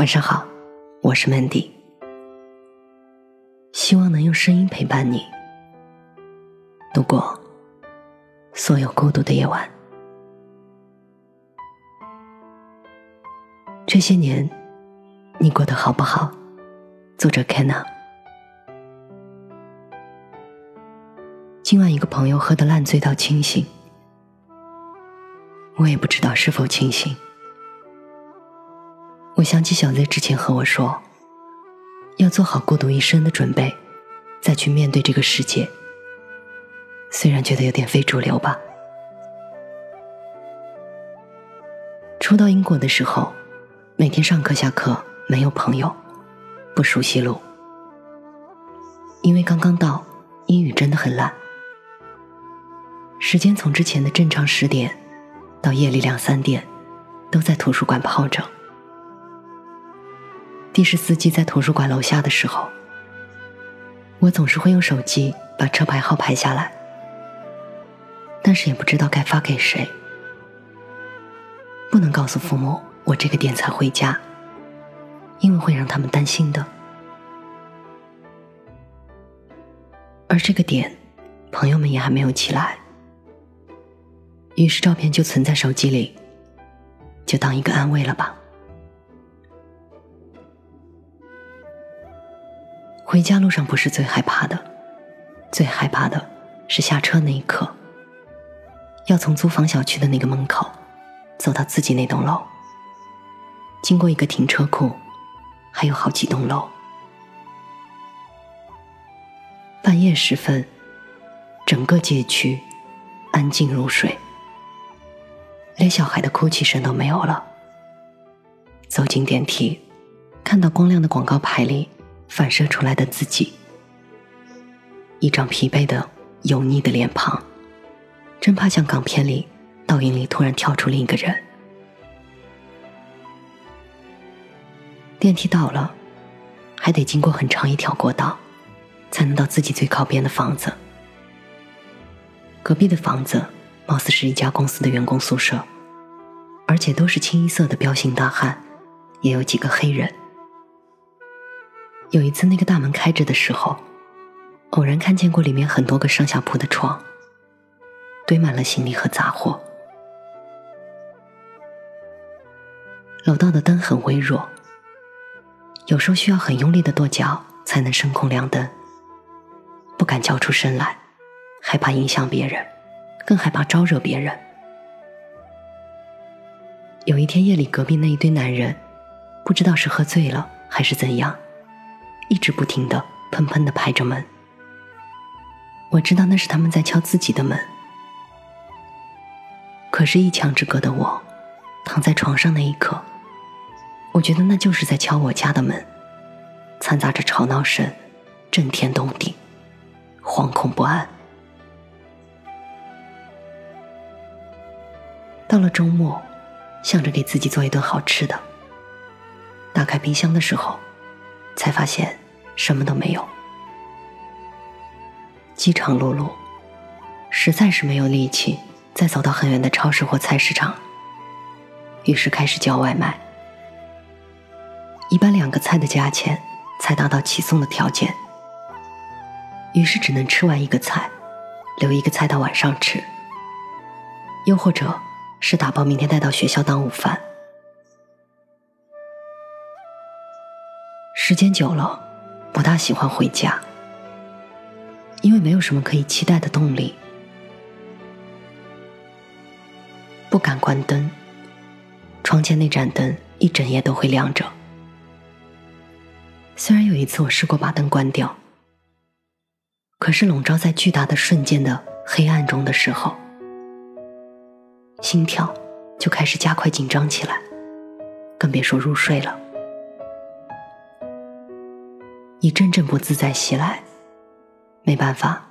晚上好，我是 Mandy，希望能用声音陪伴你度过所有孤独的夜晚。这些年，你过得好不好？作者 Kenna。今晚一个朋友喝得烂醉到清醒，我也不知道是否清醒。我想起小 Z 之前和我说，要做好孤独一生的准备，再去面对这个世界。虽然觉得有点非主流吧。初到英国的时候，每天上课下课没有朋友，不熟悉路，因为刚刚到，英语真的很烂。时间从之前的正常十点，到夜里两三点，都在图书馆泡着。的士司机在图书馆楼下的时候，我总是会用手机把车牌号拍下来，但是也不知道该发给谁。不能告诉父母我这个点才回家，因为会让他们担心的。而这个点，朋友们也还没有起来，于是照片就存在手机里，就当一个安慰了吧。回家路上不是最害怕的，最害怕的是下车那一刻，要从租房小区的那个门口走到自己那栋楼，经过一个停车库，还有好几栋楼。半夜时分，整个街区安静如水，连小孩的哭泣声都没有了。走进电梯，看到光亮的广告牌里。反射出来的自己，一张疲惫的、油腻的脸庞，真怕像港片里倒影里突然跳出另一个人。电梯到了，还得经过很长一条过道，才能到自己最靠边的房子。隔壁的房子貌似是一家公司的员工宿舍，而且都是清一色的彪形大汉，也有几个黑人。有一次，那个大门开着的时候，偶然看见过里面很多个上下铺的床，堆满了行李和杂货。楼道的灯很微弱，有时候需要很用力的跺脚才能声控亮灯。不敢叫出声来，害怕影响别人，更害怕招惹别人。有一天夜里，隔壁那一堆男人，不知道是喝醉了还是怎样。一直不停的砰砰的拍着门，我知道那是他们在敲自己的门。可是，一墙之隔的我，躺在床上那一刻，我觉得那就是在敲我家的门，掺杂着吵闹声，震天动地，惶恐不安。到了周末，想着给自己做一顿好吃的，打开冰箱的时候，才发现。什么都没有，饥肠辘辘，实在是没有力气再走到很远的超市或菜市场，于是开始叫外卖。一般两个菜的价钱才达到起送的条件，于是只能吃完一个菜，留一个菜到晚上吃，又或者是打包明天带到学校当午饭。时间久了。不大喜欢回家，因为没有什么可以期待的动力。不敢关灯，窗前那盏灯一整夜都会亮着。虽然有一次我试过把灯关掉，可是笼罩在巨大的瞬间的黑暗中的时候，心跳就开始加快紧张起来，更别说入睡了。一阵阵不自在袭来，没办法，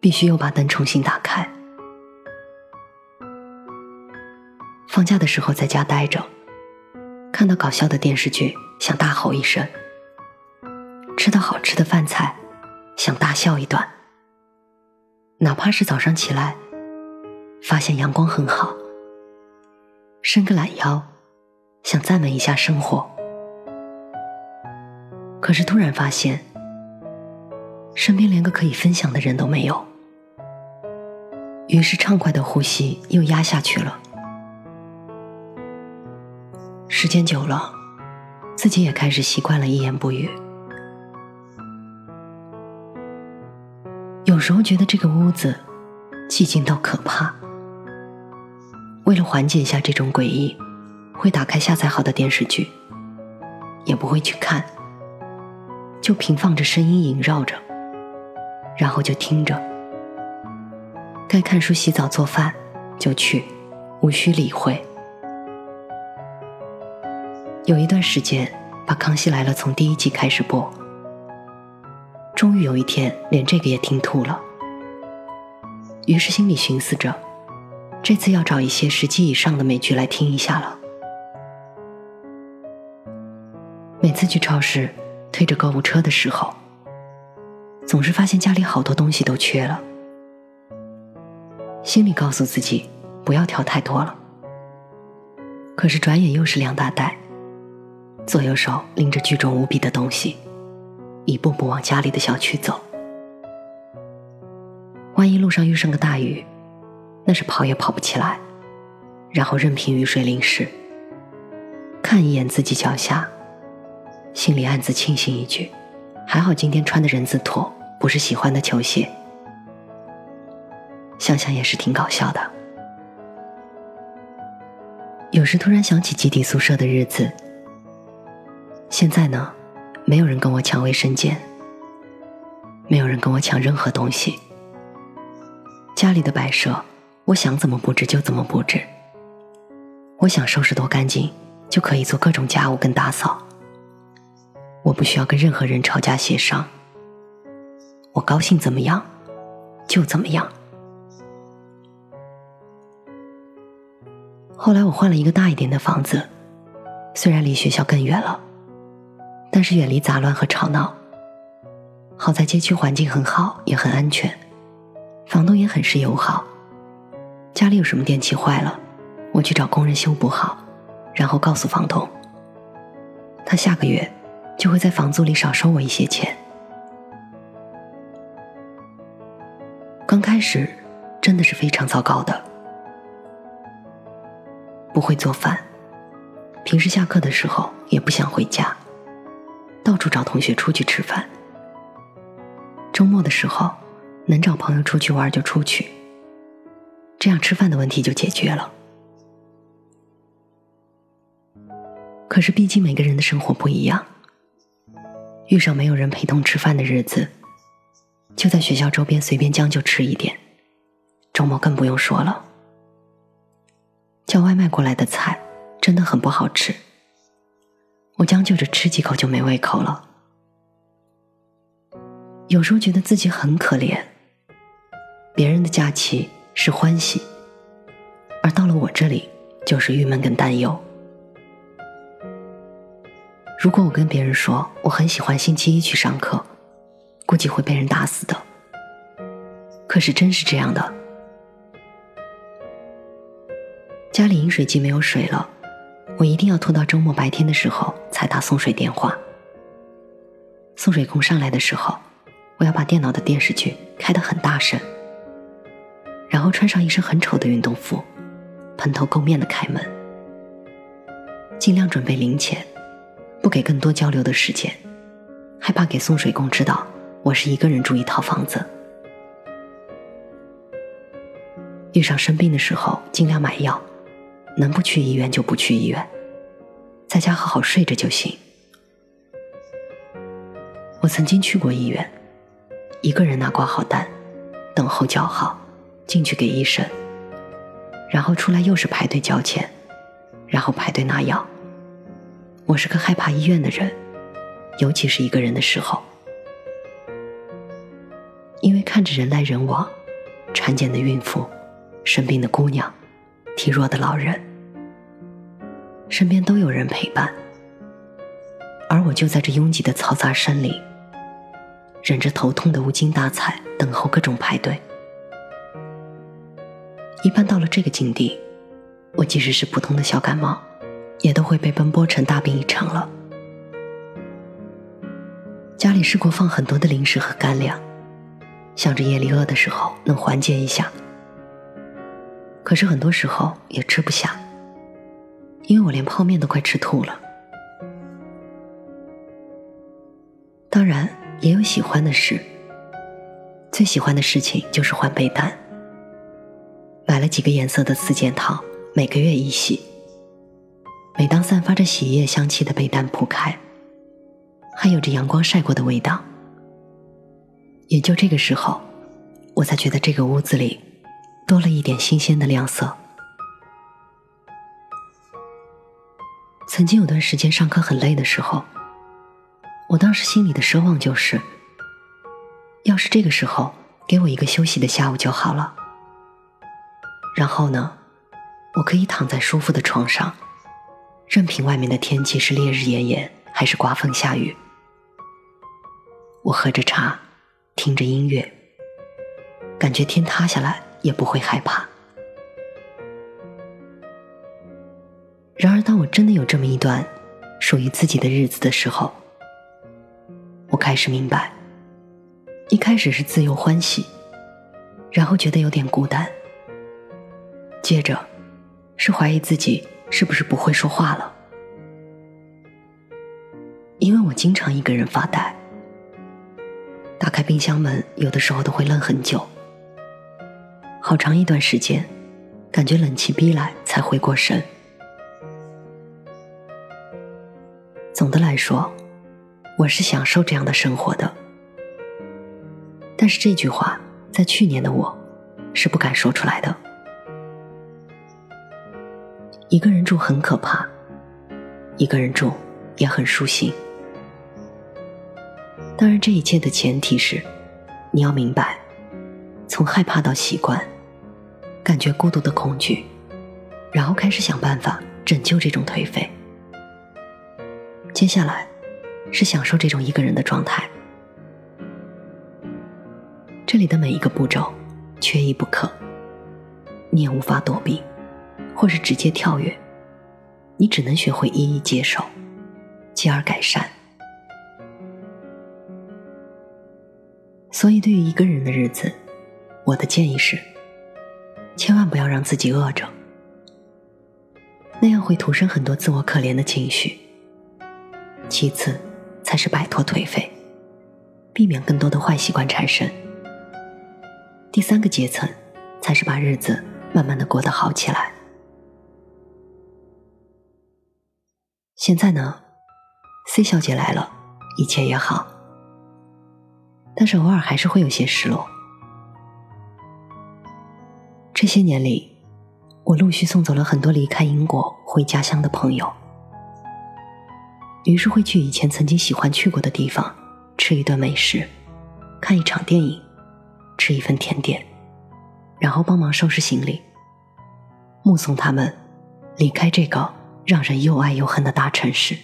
必须又把灯重新打开。放假的时候在家待着，看到搞笑的电视剧想大吼一声，吃到好吃的饭菜想大笑一段，哪怕是早上起来发现阳光很好，伸个懒腰想赞美一下生活，可是突然发现，身边连个可以分享的人都没有，于是畅快的呼吸又压下去了。时间久了，自己也开始习惯了一言不语。有时候觉得这个屋子寂静到可怕。为了缓解一下这种诡异，会打开下载好的电视剧，也不会去看，就平放着声音萦绕着，然后就听着。该看书、洗澡、做饭就去，无需理会。有一段时间，把《康熙来了》从第一季开始播，终于有一天连这个也听吐了，于是心里寻思着。这次要找一些十集以上的美剧来听一下了。每次去超市推着购物车的时候，总是发现家里好多东西都缺了，心里告诉自己不要挑太多了。可是转眼又是两大袋，左右手拎着巨重无比的东西，一步步往家里的小区走。万一路上遇上个大雨。那是跑也跑不起来，然后任凭雨水淋湿。看一眼自己脚下，心里暗自庆幸一句：还好今天穿的人字拖，不是喜欢的球鞋。想想也是挺搞笑的。有时突然想起集体宿舍的日子。现在呢，没有人跟我抢卫生间，没有人跟我抢任何东西。家里的摆设。我想怎么布置就怎么布置，我想收拾多干净就可以做各种家务跟打扫。我不需要跟任何人吵架协商，我高兴怎么样就怎么样。后来我换了一个大一点的房子，虽然离学校更远了，但是远离杂乱和吵闹。好在街区环境很好，也很安全，房东也很是友好。家里有什么电器坏了，我去找工人修补好，然后告诉房东，他下个月就会在房租里少收我一些钱。刚开始真的是非常糟糕的，不会做饭，平时下课的时候也不想回家，到处找同学出去吃饭，周末的时候能找朋友出去玩就出去。这样吃饭的问题就解决了。可是，毕竟每个人的生活不一样，遇上没有人陪同吃饭的日子，就在学校周边随便将就吃一点。周末更不用说了，叫外卖过来的菜真的很不好吃，我将就着吃几口就没胃口了。有时候觉得自己很可怜，别人的假期。是欢喜，而到了我这里，就是郁闷跟担忧。如果我跟别人说我很喜欢星期一去上课，估计会被人打死的。可是真是这样的，家里饮水机没有水了，我一定要拖到周末白天的时候才打送水电话。送水工上来的时候，我要把电脑的电视剧开得很大声。然后穿上一身很丑的运动服，蓬头垢面的开门，尽量准备零钱，不给更多交流的时间，害怕给送水工知道我是一个人住一套房子。遇上生病的时候，尽量买药，能不去医院就不去医院，在家好好睡着就行。我曾经去过医院，一个人拿挂号单，等候叫号。进去给医生，然后出来又是排队交钱，然后排队拿药。我是个害怕医院的人，尤其是一个人的时候，因为看着人来人往，产检的孕妇，生病的姑娘，体弱的老人，身边都有人陪伴，而我就在这拥挤的嘈杂声里，忍着头痛的无精打采，等候各种排队。一般到了这个境地，我即使是普通的小感冒，也都会被奔波成大病一场了。家里试过放很多的零食和干粮，想着夜里饿的时候能缓解一下。可是很多时候也吃不下，因为我连泡面都快吃吐了。当然也有喜欢的事，最喜欢的事情就是换被单。买了几个颜色的四件套，每个月一洗。每当散发着洗液香气的被单铺开。还有着阳光晒过的味道，也就这个时候，我才觉得这个屋子里多了一点新鲜的亮色。曾经有段时间上课很累的时候，我当时心里的奢望就是，要是这个时候给我一个休息的下午就好了。然后呢，我可以躺在舒服的床上，任凭外面的天气是烈日炎炎还是刮风下雨。我喝着茶，听着音乐，感觉天塌下来也不会害怕。然而，当我真的有这么一段属于自己的日子的时候，我开始明白，一开始是自由欢喜，然后觉得有点孤单，接着是怀疑自己是不是不会说话了，因为我经常一个人发呆。打开冰箱门，有的时候都会愣很久，好长一段时间，感觉冷气逼来才回过神。总的来说，我是享受这样的生活的。但是这句话，在去年的我，是不敢说出来的。一个人住很可怕，一个人住也很舒心。当然，这一切的前提是，你要明白，从害怕到习惯，感觉孤独的恐惧，然后开始想办法拯救这种颓废。接下来，是享受这种一个人的状态。这里的每一个步骤，缺一不可。你也无法躲避，或是直接跳跃，你只能学会一一接受，继而改善。所以，对于一个人的日子，我的建议是：千万不要让自己饿着，那样会徒生很多自我可怜的情绪。其次，才是摆脱颓废，避免更多的坏习惯产生。第三个阶层，才是把日子慢慢的过得好起来。现在呢，C 小姐来了，一切也好。但是偶尔还是会有些失落。这些年里，我陆续送走了很多离开英国回家乡的朋友，于是会去以前曾经喜欢去过的地方，吃一顿美食，看一场电影，吃一份甜点，然后帮忙收拾行李，目送他们离开这个让人又爱又恨的大城市。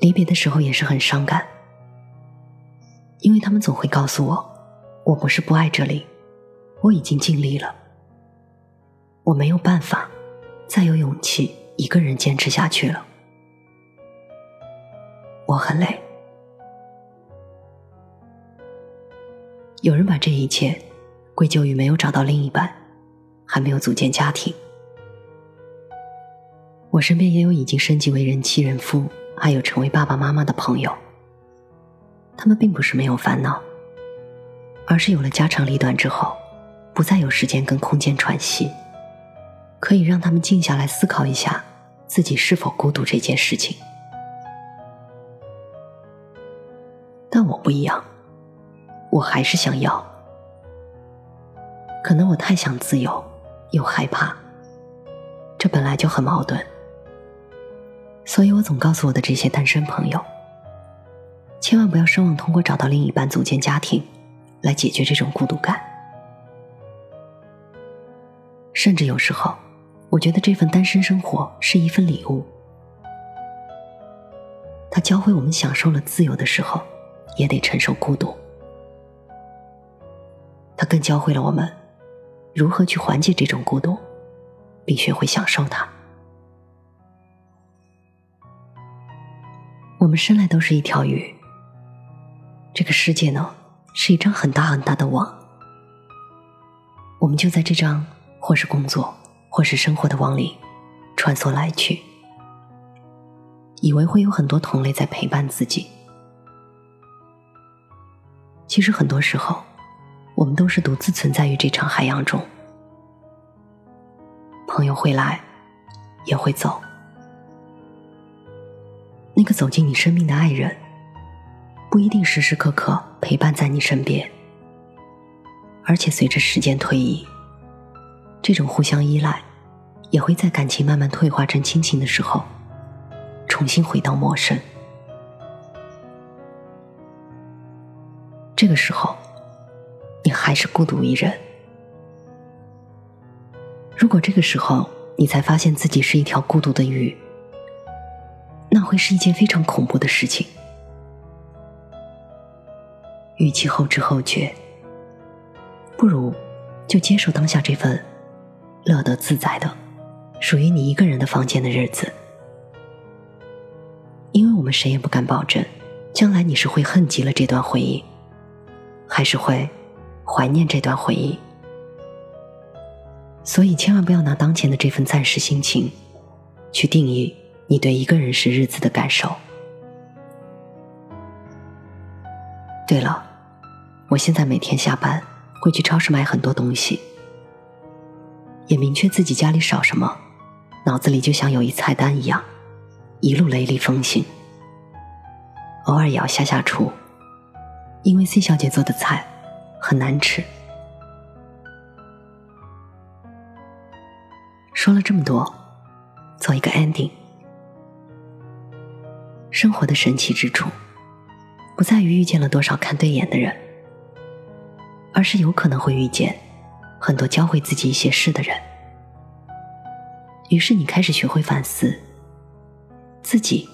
离别的时候也是很伤感。因为他们总会告诉我，我不是不爱这里，我已经尽力了，我没有办法再有勇气一个人坚持下去了，我很累。有人把这一切归咎于没有找到另一半，还没有组建家庭。我身边也有已经升级为人妻人夫，还有成为爸爸妈妈的朋友。他们并不是没有烦恼，而是有了家长里短之后，不再有时间跟空间喘息，可以让他们静下来思考一下自己是否孤独这件事情。但我不一样，我还是想要。可能我太想自由，又害怕，这本来就很矛盾，所以我总告诉我的这些单身朋友。千万不要奢望通过找到另一半组建家庭，来解决这种孤独感。甚至有时候，我觉得这份单身生活是一份礼物。它教会我们享受了自由的时候，也得承受孤独。它更教会了我们，如何去缓解这种孤独，并学会享受它。我们生来都是一条鱼，这个世界呢是一张很大很大的网，我们就在这张或是工作或是生活的网里穿梭来去，以为会有很多同类在陪伴自己。其实很多时候，我们都是独自存在于这场海洋中。朋友会来，也会走。那个走进你生命的爱人，不一定时时刻刻陪伴在你身边，而且随着时间推移，这种互相依赖，也会在感情慢慢退化成亲情的时候，重新回到陌生。这个时候，你还是孤独一人。如果这个时候你才发现自己是一条孤独的鱼，那会是一件非常恐怖的事情。与其后知后觉，不如就接受当下这份乐得自在的、属于你一个人的房间的日子，因为我们谁也不敢保证，将来你是会恨极了这段回忆。还是会怀念这段回忆，所以千万不要拿当前的这份暂时心情去定义你对一个人时日子的感受。对了，我现在每天下班会去超市买很多东西，也明确自己家里少什么，脑子里就像有一菜单一样，一路雷厉风行，偶尔也要下下厨。因为 C 小姐做的菜很难吃。说了这么多，做一个 ending。生活的神奇之处，不在于遇见了多少看对眼的人，而是有可能会遇见很多教会自己一些事的人。于是你开始学会反思，自己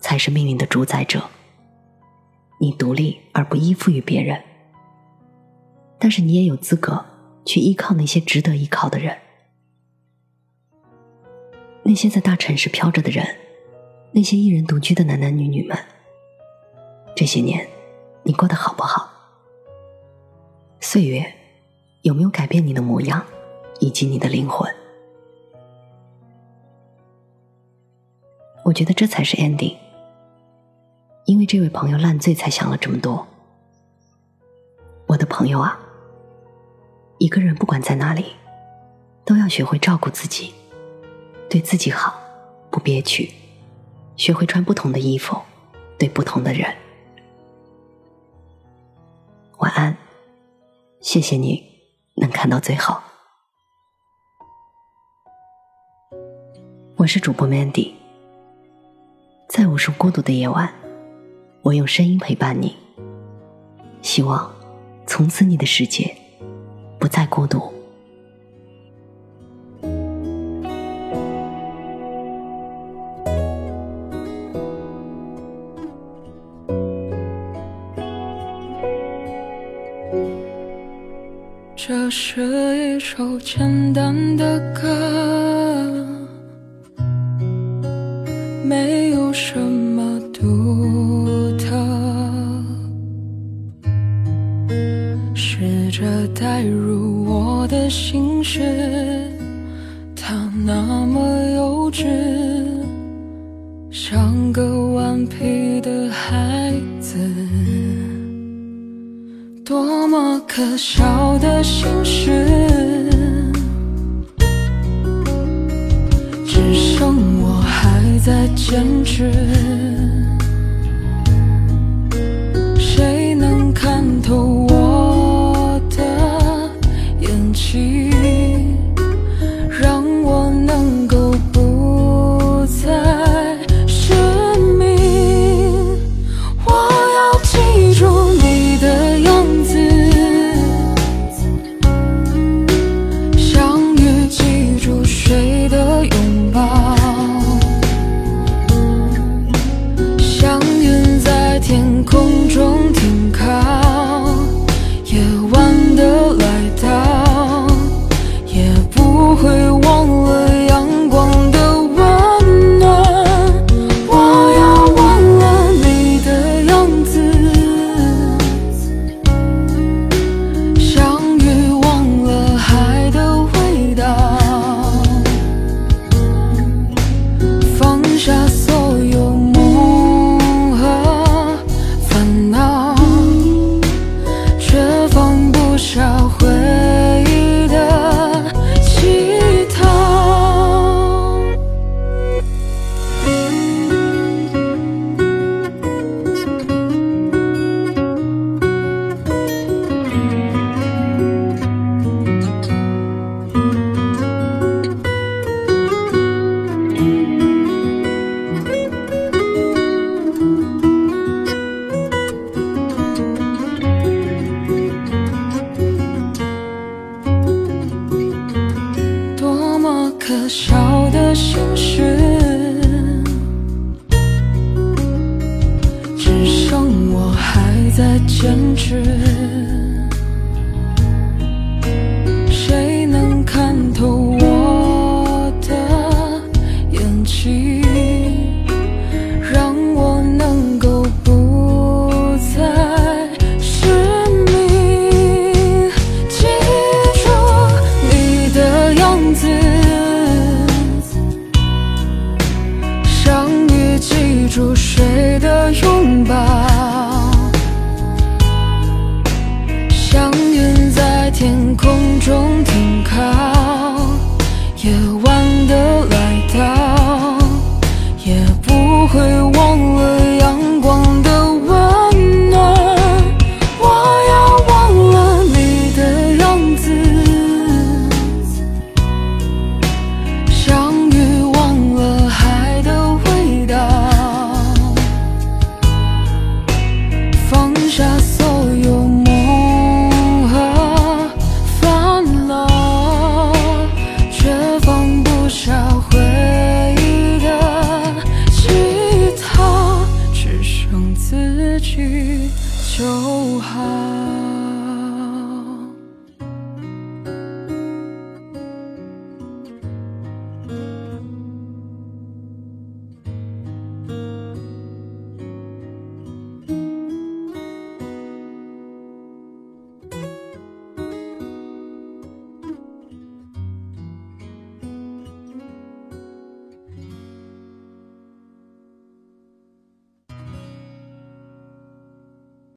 才是命运的主宰者。你独立而不依附于别人，但是你也有资格去依靠那些值得依靠的人。那些在大城市飘着的人，那些一人独居的男男女女们，这些年你过得好不好？岁月有没有改变你的模样，以及你的灵魂？我觉得这才是 ending。因为这位朋友烂醉，才想了这么多。我的朋友啊，一个人不管在哪里，都要学会照顾自己，对自己好，不憋屈，学会穿不同的衣服，对不同的人。晚安，谢谢你能看到最后。我是主播 Mandy，在无数孤独的夜晚。我用声音陪伴你，希望从此你的世界不再孤独。这是一首简单的歌，没有什么独特。试。着带入我的心事，谁能看透我